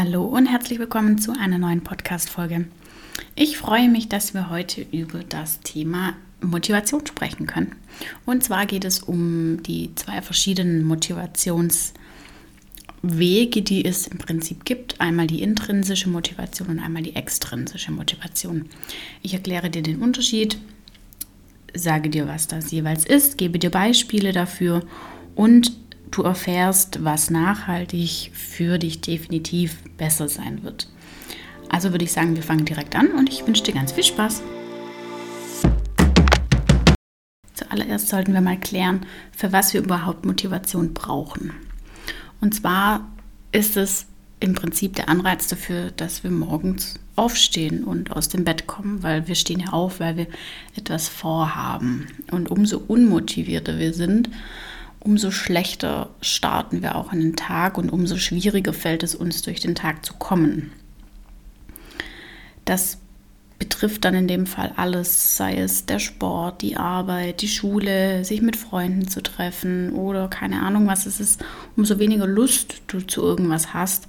Hallo und herzlich willkommen zu einer neuen Podcast-Folge. Ich freue mich, dass wir heute über das Thema Motivation sprechen können. Und zwar geht es um die zwei verschiedenen Motivationswege, die es im Prinzip gibt. Einmal die intrinsische Motivation und einmal die extrinsische Motivation. Ich erkläre dir den Unterschied, sage dir, was das jeweils ist, gebe dir Beispiele dafür und du erfährst, was nachhaltig für dich definitiv besser sein wird. Also würde ich sagen, wir fangen direkt an und ich wünsche dir ganz viel Spaß. Zuallererst sollten wir mal klären, für was wir überhaupt Motivation brauchen. Und zwar ist es im Prinzip der Anreiz dafür, dass wir morgens aufstehen und aus dem Bett kommen, weil wir stehen ja auf, weil wir etwas vorhaben. Und umso unmotivierter wir sind, umso schlechter starten wir auch in den Tag und umso schwieriger fällt es uns, durch den Tag zu kommen. Das betrifft dann in dem Fall alles, sei es der Sport, die Arbeit, die Schule, sich mit Freunden zu treffen oder keine Ahnung was es ist. Umso weniger Lust du zu irgendwas hast,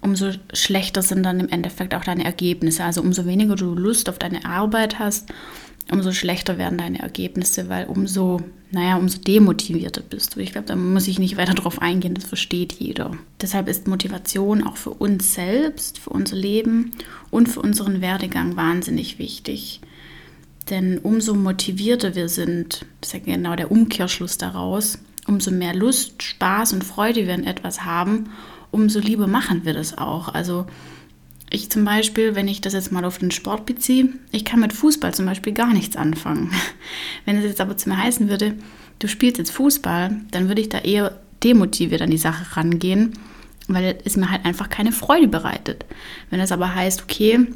umso schlechter sind dann im Endeffekt auch deine Ergebnisse. Also umso weniger du Lust auf deine Arbeit hast, umso schlechter werden deine Ergebnisse, weil umso, naja, umso demotivierter bist du. Ich glaube, da muss ich nicht weiter drauf eingehen, das versteht jeder. Deshalb ist Motivation auch für uns selbst, für unser Leben und für unseren Werdegang wahnsinnig wichtig. Denn umso motivierter wir sind, das ist ja genau der Umkehrschluss daraus, umso mehr Lust, Spaß und Freude wir an etwas haben, umso lieber machen wir das auch. Also ich zum Beispiel, wenn ich das jetzt mal auf den Sport beziehe, ich kann mit Fußball zum Beispiel gar nichts anfangen. Wenn es jetzt aber zu mir heißen würde, du spielst jetzt Fußball, dann würde ich da eher demotiviert an die Sache rangehen, weil es mir halt einfach keine Freude bereitet. Wenn es aber heißt, okay,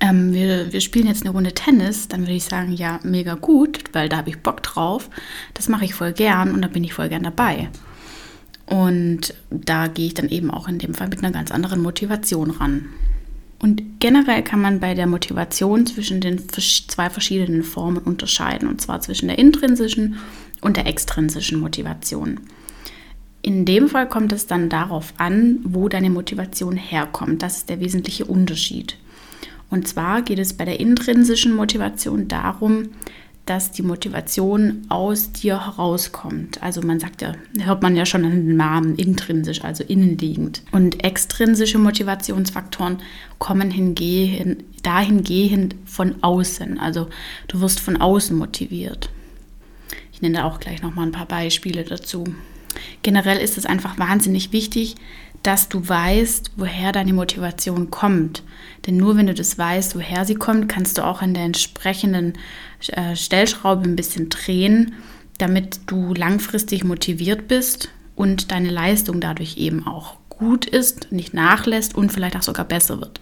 ähm, wir, wir spielen jetzt eine Runde Tennis, dann würde ich sagen, ja, mega gut, weil da habe ich Bock drauf. Das mache ich voll gern und da bin ich voll gern dabei. Und da gehe ich dann eben auch in dem Fall mit einer ganz anderen Motivation ran. Und generell kann man bei der Motivation zwischen den zwei verschiedenen Formen unterscheiden, und zwar zwischen der intrinsischen und der extrinsischen Motivation. In dem Fall kommt es dann darauf an, wo deine Motivation herkommt. Das ist der wesentliche Unterschied. Und zwar geht es bei der intrinsischen Motivation darum, dass die Motivation aus dir herauskommt. Also man sagt ja, hört man ja schon an den Namen intrinsisch, also innenliegend. Und extrinsische Motivationsfaktoren kommen hingehen, dahingehend von außen. Also du wirst von außen motiviert. Ich nenne da auch gleich nochmal ein paar Beispiele dazu. Generell ist es einfach wahnsinnig wichtig, dass du weißt, woher deine Motivation kommt. Denn nur wenn du das weißt, woher sie kommt, kannst du auch an der entsprechenden äh, Stellschraube ein bisschen drehen, damit du langfristig motiviert bist und deine Leistung dadurch eben auch gut ist, nicht nachlässt und vielleicht auch sogar besser wird.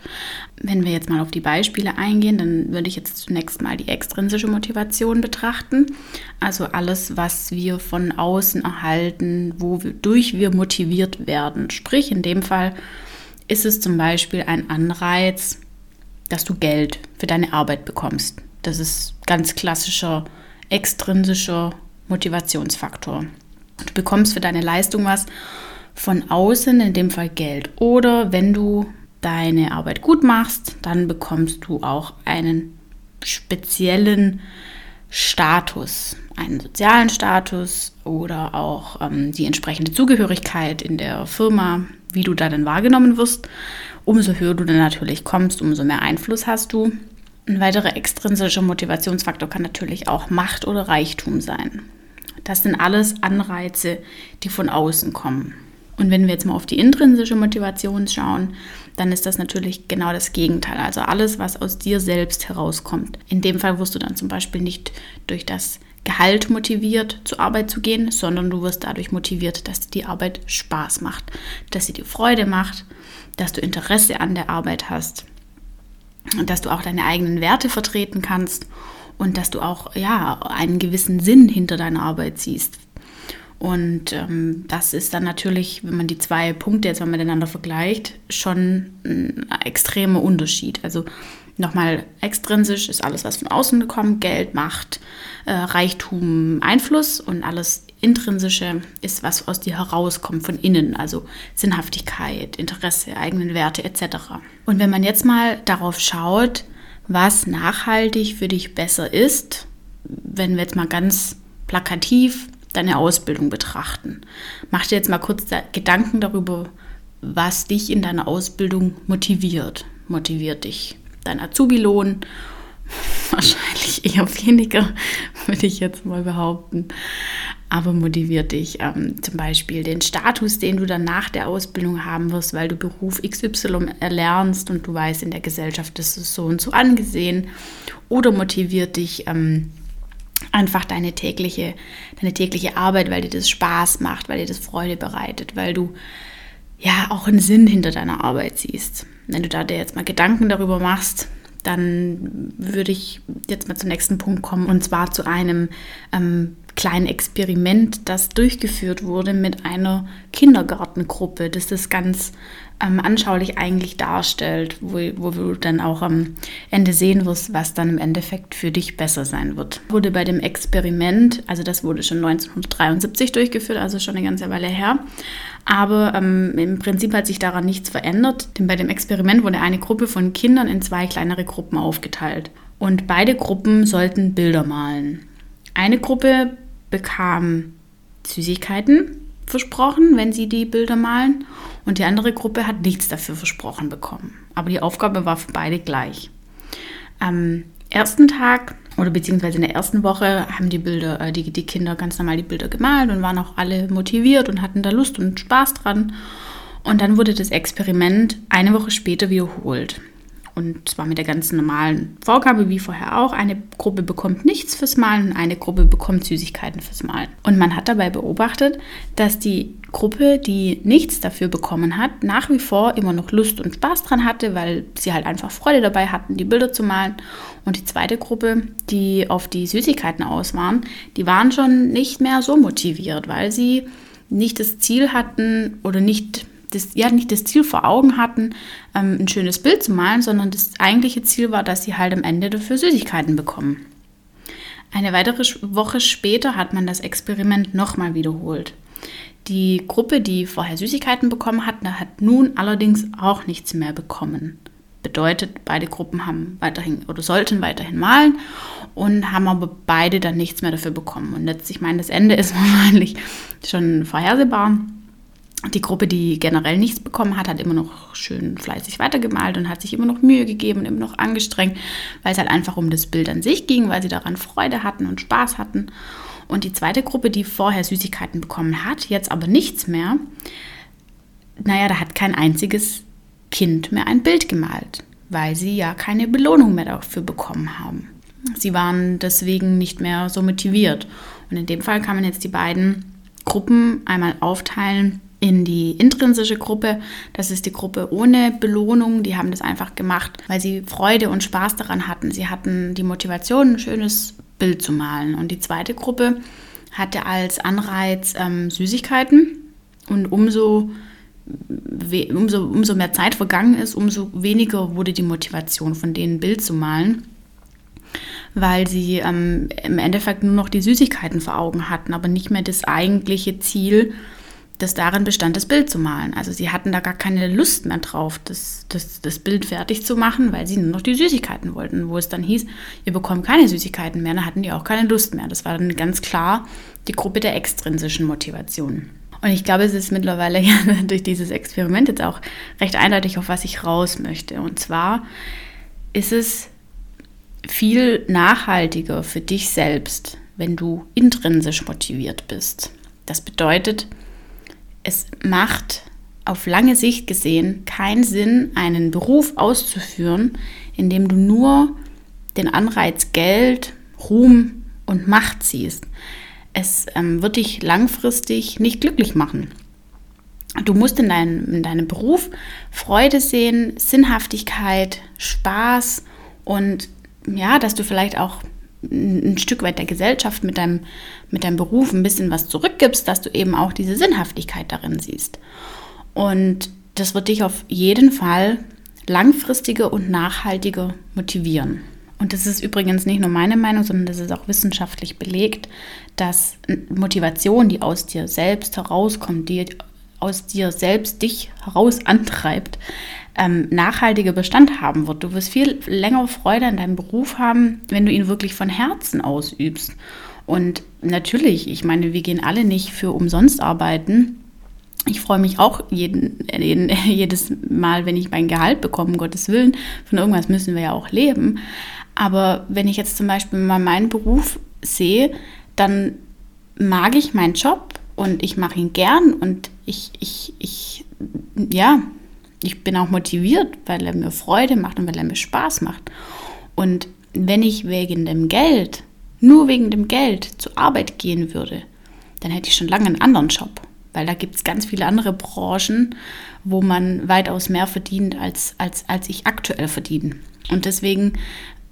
Wenn wir jetzt mal auf die Beispiele eingehen, dann würde ich jetzt zunächst mal die extrinsische Motivation betrachten. Also alles, was wir von außen erhalten, wodurch wir motiviert werden. Sprich, in dem Fall ist es zum Beispiel ein Anreiz, dass du Geld für deine Arbeit bekommst. Das ist ganz klassischer extrinsischer Motivationsfaktor. Du bekommst für deine Leistung was von außen, in dem Fall Geld. Oder wenn du deine Arbeit gut machst, dann bekommst du auch einen speziellen Status, einen sozialen Status oder auch ähm, die entsprechende Zugehörigkeit in der Firma, wie du da dann wahrgenommen wirst. Umso höher du dann natürlich kommst, umso mehr Einfluss hast du. Ein weiterer extrinsischer Motivationsfaktor kann natürlich auch Macht oder Reichtum sein. Das sind alles Anreize, die von außen kommen. Und wenn wir jetzt mal auf die intrinsische Motivation schauen, dann ist das natürlich genau das Gegenteil. Also alles, was aus dir selbst herauskommt. In dem Fall wirst du dann zum Beispiel nicht durch das Gehalt motiviert, zur Arbeit zu gehen, sondern du wirst dadurch motiviert, dass die Arbeit Spaß macht, dass sie dir Freude macht, dass du Interesse an der Arbeit hast, dass du auch deine eigenen Werte vertreten kannst und dass du auch ja einen gewissen Sinn hinter deiner Arbeit siehst. Und ähm, das ist dann natürlich, wenn man die zwei Punkte jetzt mal miteinander vergleicht, schon ein extremer Unterschied. Also Nochmal extrinsisch ist alles, was von außen kommt, Geld, Macht, äh, Reichtum, Einfluss und alles intrinsische ist, was aus dir herauskommt von innen, also Sinnhaftigkeit, Interesse, eigenen Werte etc. Und wenn man jetzt mal darauf schaut, was nachhaltig für dich besser ist, wenn wir jetzt mal ganz plakativ deine Ausbildung betrachten, mach dir jetzt mal kurz Gedanken darüber, was dich in deiner Ausbildung motiviert. Motiviert dich dein Azubi-Lohn? Wahrscheinlich eher weniger, würde ich jetzt mal behaupten. Aber motiviert dich ähm, zum Beispiel den Status, den du dann nach der Ausbildung haben wirst, weil du Beruf XY erlernst und du weißt, in der Gesellschaft ist es so und so angesehen. Oder motiviert dich ähm, einfach deine tägliche, deine tägliche Arbeit, weil dir das Spaß macht, weil dir das Freude bereitet, weil du ja auch einen Sinn hinter deiner Arbeit siehst. Wenn du da dir jetzt mal Gedanken darüber machst, dann würde ich jetzt mal zum nächsten Punkt kommen und zwar zu einem ähm, kleinen Experiment, das durchgeführt wurde mit einer Kindergartengruppe, das das ganz ähm, anschaulich eigentlich darstellt, wo, wo du dann auch am Ende sehen wirst, was dann im Endeffekt für dich besser sein wird. Wurde bei dem Experiment, also das wurde schon 1973 durchgeführt, also schon eine ganze Weile her, aber ähm, im Prinzip hat sich daran nichts verändert, denn bei dem Experiment wurde eine Gruppe von Kindern in zwei kleinere Gruppen aufgeteilt. Und beide Gruppen sollten Bilder malen. Eine Gruppe bekam Süßigkeiten versprochen, wenn sie die Bilder malen. Und die andere Gruppe hat nichts dafür versprochen bekommen. Aber die Aufgabe war für beide gleich. Am ersten Tag oder beziehungsweise in der ersten Woche haben die Bilder, äh, die, die Kinder ganz normal die Bilder gemalt und waren auch alle motiviert und hatten da Lust und Spaß dran. Und dann wurde das Experiment eine Woche später wiederholt. Und zwar mit der ganzen normalen Vorgabe wie vorher auch. Eine Gruppe bekommt nichts fürs Malen und eine Gruppe bekommt Süßigkeiten fürs Malen. Und man hat dabei beobachtet, dass die Gruppe, die nichts dafür bekommen hat, nach wie vor immer noch Lust und Spaß dran hatte, weil sie halt einfach Freude dabei hatten, die Bilder zu malen. Und die zweite Gruppe, die auf die Süßigkeiten aus waren, die waren schon nicht mehr so motiviert, weil sie nicht das Ziel hatten oder nicht das, ja, nicht das Ziel vor Augen hatten, ähm, ein schönes Bild zu malen, sondern das eigentliche Ziel war, dass sie halt am Ende dafür Süßigkeiten bekommen. Eine weitere Woche später hat man das Experiment nochmal wiederholt. Die Gruppe, die vorher Süßigkeiten bekommen hat, hat nun allerdings auch nichts mehr bekommen. Bedeutet, beide Gruppen haben weiterhin oder sollten weiterhin malen und haben aber beide dann nichts mehr dafür bekommen. Und jetzt, ich meine, das Ende ist wahrscheinlich schon vorhersehbar die Gruppe, die generell nichts bekommen hat, hat immer noch schön fleißig weitergemalt und hat sich immer noch Mühe gegeben und immer noch angestrengt, weil es halt einfach um das Bild an sich ging, weil sie daran Freude hatten und Spaß hatten. Und die zweite Gruppe, die vorher Süßigkeiten bekommen hat, jetzt aber nichts mehr, naja, da hat kein einziges Kind mehr ein Bild gemalt, weil sie ja keine Belohnung mehr dafür bekommen haben. Sie waren deswegen nicht mehr so motiviert. Und in dem Fall kann man jetzt die beiden Gruppen einmal aufteilen in die intrinsische Gruppe. Das ist die Gruppe ohne Belohnung. Die haben das einfach gemacht, weil sie Freude und Spaß daran hatten. Sie hatten die Motivation, ein schönes Bild zu malen. Und die zweite Gruppe hatte als Anreiz ähm, Süßigkeiten. Und umso, umso, umso mehr Zeit vergangen ist, umso weniger wurde die Motivation von denen, ein Bild zu malen weil sie ähm, im Endeffekt nur noch die Süßigkeiten vor Augen hatten, aber nicht mehr das eigentliche Ziel, das darin bestand, das Bild zu malen. Also sie hatten da gar keine Lust mehr drauf, das, das, das Bild fertig zu machen, weil sie nur noch die Süßigkeiten wollten. Wo es dann hieß, ihr bekommt keine Süßigkeiten mehr, dann hatten die auch keine Lust mehr. Das war dann ganz klar die Gruppe der extrinsischen Motivation. Und ich glaube, es ist mittlerweile ja durch dieses Experiment jetzt auch recht eindeutig, auf was ich raus möchte. Und zwar ist es viel nachhaltiger für dich selbst, wenn du intrinsisch motiviert bist. Das bedeutet, es macht auf lange Sicht gesehen keinen Sinn, einen Beruf auszuführen, in dem du nur den Anreiz Geld, Ruhm und Macht siehst. Es ähm, wird dich langfristig nicht glücklich machen. Du musst in, dein, in deinem Beruf Freude sehen, Sinnhaftigkeit, Spaß und ja, dass du vielleicht auch ein Stück weit der Gesellschaft mit deinem, mit deinem Beruf ein bisschen was zurückgibst, dass du eben auch diese Sinnhaftigkeit darin siehst. Und das wird dich auf jeden Fall langfristiger und nachhaltiger motivieren. Und das ist übrigens nicht nur meine Meinung, sondern das ist auch wissenschaftlich belegt, dass Motivation, die aus dir selbst herauskommt, die aus dir selbst dich heraus antreibt, ähm, nachhaltiger Bestand haben wird. Du wirst viel länger Freude an deinem Beruf haben, wenn du ihn wirklich von Herzen ausübst. Und natürlich, ich meine, wir gehen alle nicht für umsonst arbeiten. Ich freue mich auch jeden, jeden, jedes Mal, wenn ich mein Gehalt bekomme, um Gottes Willen. Von irgendwas müssen wir ja auch leben. Aber wenn ich jetzt zum Beispiel mal meinen Beruf sehe, dann mag ich meinen Job und ich mache ihn gern und ich, ich, ich, ja, ich bin auch motiviert, weil er mir Freude macht und weil er mir Spaß macht. Und wenn ich wegen dem Geld, nur wegen dem Geld zur Arbeit gehen würde, dann hätte ich schon lange einen anderen Job. Weil da gibt es ganz viele andere Branchen, wo man weitaus mehr verdient, als, als, als ich aktuell verdiene. Und deswegen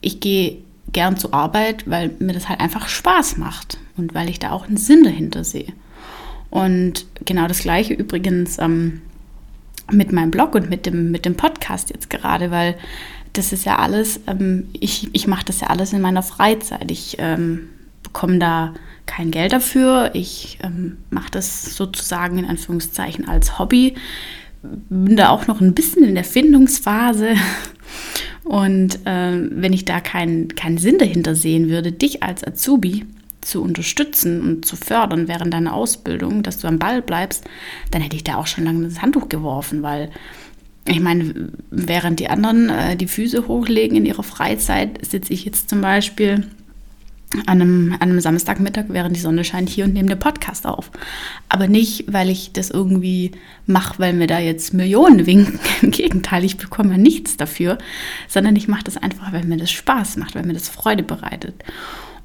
ich gehe gern zur Arbeit, weil mir das halt einfach Spaß macht und weil ich da auch einen Sinn dahinter sehe. Und genau das gleiche übrigens ähm, mit meinem Blog und mit dem, mit dem Podcast jetzt gerade, weil das ist ja alles, ähm, ich, ich mache das ja alles in meiner Freizeit. Ich ähm, bekomme da kein Geld dafür. Ich ähm, mache das sozusagen in Anführungszeichen als Hobby. Bin da auch noch ein bisschen in der Findungsphase. Und äh, wenn ich da keinen kein Sinn dahinter sehen würde, dich als Azubi zu unterstützen und zu fördern während deiner Ausbildung, dass du am Ball bleibst, dann hätte ich da auch schon lange das Handtuch geworfen, weil ich meine, während die anderen äh, die Füße hochlegen in ihrer Freizeit, sitze ich jetzt zum Beispiel an einem, an einem Samstagmittag, während die Sonne scheint, hier und nehme den Podcast auf. Aber nicht, weil ich das irgendwie mache, weil mir da jetzt Millionen winken. Im Gegenteil, ich bekomme nichts dafür, sondern ich mache das einfach, weil mir das Spaß macht, weil mir das Freude bereitet.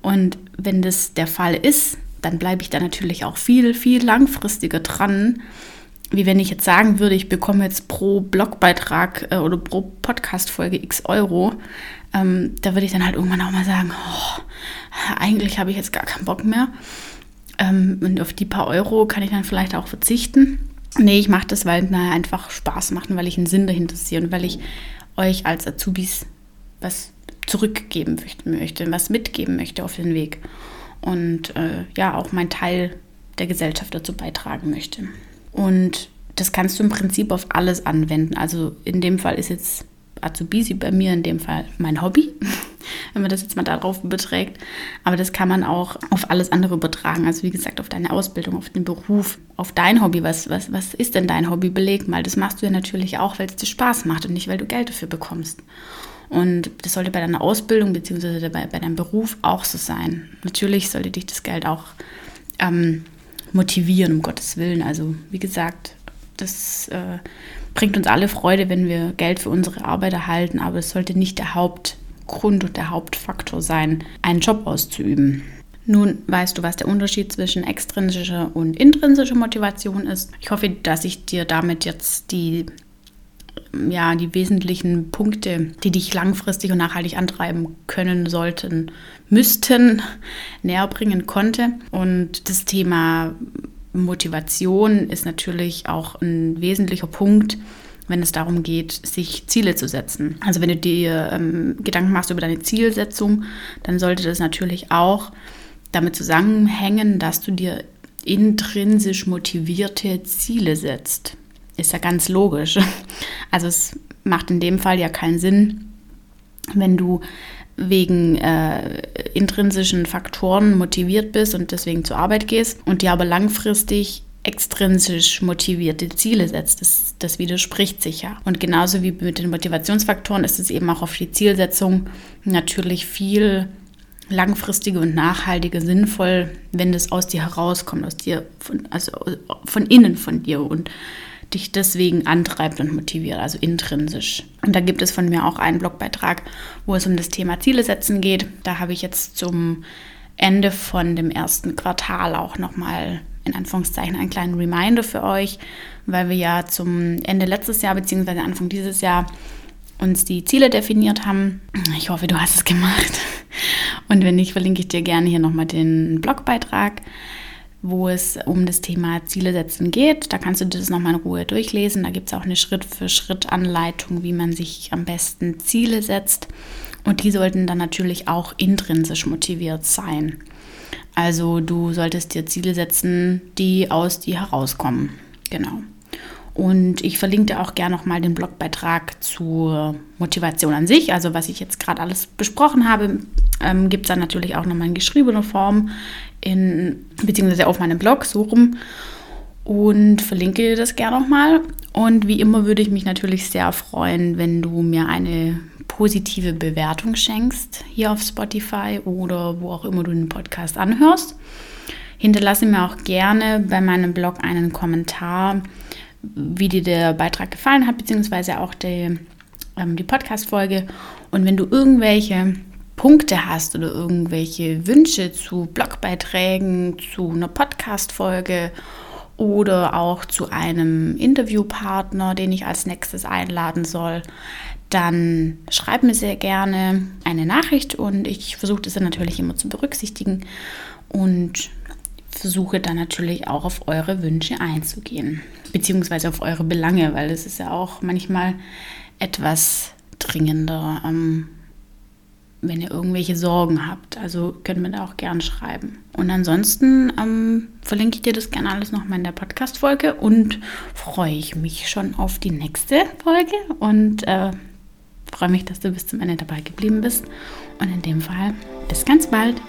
Und wenn das der Fall ist, dann bleibe ich da natürlich auch viel, viel langfristiger dran, wie wenn ich jetzt sagen würde, ich bekomme jetzt pro Blogbeitrag äh, oder pro Podcast-Folge x Euro, ähm, da würde ich dann halt irgendwann auch mal sagen, oh, eigentlich habe ich jetzt gar keinen Bock mehr. Ähm, und auf die paar Euro kann ich dann vielleicht auch verzichten. Nee, ich mache das, weil es einfach Spaß macht und weil ich einen Sinn dahinter sehe und weil ich euch als Azubis was zurückgeben möchte, was mitgeben möchte auf den Weg. Und äh, ja, auch meinen Teil der Gesellschaft dazu beitragen möchte. Und das kannst du im Prinzip auf alles anwenden. Also in dem Fall ist jetzt Azubisi bei mir in dem Fall mein Hobby, wenn man das jetzt mal darauf beträgt. Aber das kann man auch auf alles andere übertragen. Also wie gesagt, auf deine Ausbildung, auf den Beruf, auf dein Hobby. Was, was, was ist denn dein Hobby? Beleg mal. Das machst du ja natürlich auch, weil es dir Spaß macht und nicht, weil du Geld dafür bekommst. Und das sollte bei deiner Ausbildung bzw. Bei, bei deinem Beruf auch so sein. Natürlich sollte dich das Geld auch ähm, motivieren, um Gottes Willen. Also wie gesagt, das äh, bringt uns alle Freude, wenn wir Geld für unsere Arbeit erhalten, aber es sollte nicht der Hauptgrund und der Hauptfaktor sein, einen Job auszuüben. Nun weißt du, was der Unterschied zwischen extrinsischer und intrinsischer Motivation ist. Ich hoffe, dass ich dir damit jetzt die, ja, die wesentlichen Punkte, die dich langfristig und nachhaltig antreiben können, sollten, müssten, näher bringen konnte. Und das Thema Motivation ist natürlich auch ein wesentlicher Punkt, wenn es darum geht, sich Ziele zu setzen. Also wenn du dir ähm, Gedanken machst über deine Zielsetzung, dann sollte das natürlich auch damit zusammenhängen, dass du dir intrinsisch motivierte Ziele setzt. Ist ja ganz logisch. Also es macht in dem Fall ja keinen Sinn, wenn du wegen äh, intrinsischen Faktoren motiviert bist und deswegen zur Arbeit gehst und dir aber langfristig extrinsisch motivierte Ziele setzt. Das, das widerspricht sich ja. Und genauso wie mit den Motivationsfaktoren ist es eben auch auf die Zielsetzung natürlich viel langfristiger und nachhaltiger sinnvoll, wenn das aus dir herauskommt, aus dir, von, also von innen von dir und dich deswegen antreibt und motiviert, also intrinsisch. Und da gibt es von mir auch einen Blogbeitrag, wo es um das Thema Ziele setzen geht. Da habe ich jetzt zum Ende von dem ersten Quartal auch nochmal in Anführungszeichen einen kleinen Reminder für euch, weil wir ja zum Ende letztes Jahr bzw. Anfang dieses Jahr uns die Ziele definiert haben. Ich hoffe, du hast es gemacht. Und wenn nicht, verlinke ich dir gerne hier nochmal den Blogbeitrag wo es um das Thema Ziele setzen geht. Da kannst du dir das nochmal in Ruhe durchlesen. Da gibt es auch eine Schritt-für-Schritt-Anleitung, wie man sich am besten Ziele setzt. Und die sollten dann natürlich auch intrinsisch motiviert sein. Also du solltest dir Ziele setzen, die aus dir herauskommen. Genau. Und ich verlinke dir auch gerne nochmal den Blogbeitrag zur Motivation an sich. Also was ich jetzt gerade alles besprochen habe, ähm, gibt es dann natürlich auch nochmal in geschriebener Form, in, beziehungsweise auf meinem Blog, so rum. Und verlinke das gerne nochmal. Und wie immer würde ich mich natürlich sehr freuen, wenn du mir eine positive Bewertung schenkst hier auf Spotify oder wo auch immer du den Podcast anhörst. Hinterlasse mir auch gerne bei meinem Blog einen Kommentar wie dir der Beitrag gefallen hat, beziehungsweise auch die, ähm, die Podcast-Folge. Und wenn du irgendwelche Punkte hast oder irgendwelche Wünsche zu Blogbeiträgen, zu einer Podcast-Folge oder auch zu einem Interviewpartner, den ich als nächstes einladen soll, dann schreib mir sehr gerne eine Nachricht und ich versuche das dann natürlich immer zu berücksichtigen und versuche dann natürlich auch auf eure Wünsche einzugehen, beziehungsweise auf eure Belange, weil es ist ja auch manchmal etwas dringender, ähm, wenn ihr irgendwelche Sorgen habt. Also könnt ihr da auch gern schreiben. Und ansonsten ähm, verlinke ich dir das gerne alles nochmal in der Podcast-Folge und freue ich mich schon auf die nächste Folge und äh, freue mich, dass du bis zum Ende dabei geblieben bist. Und in dem Fall bis ganz bald.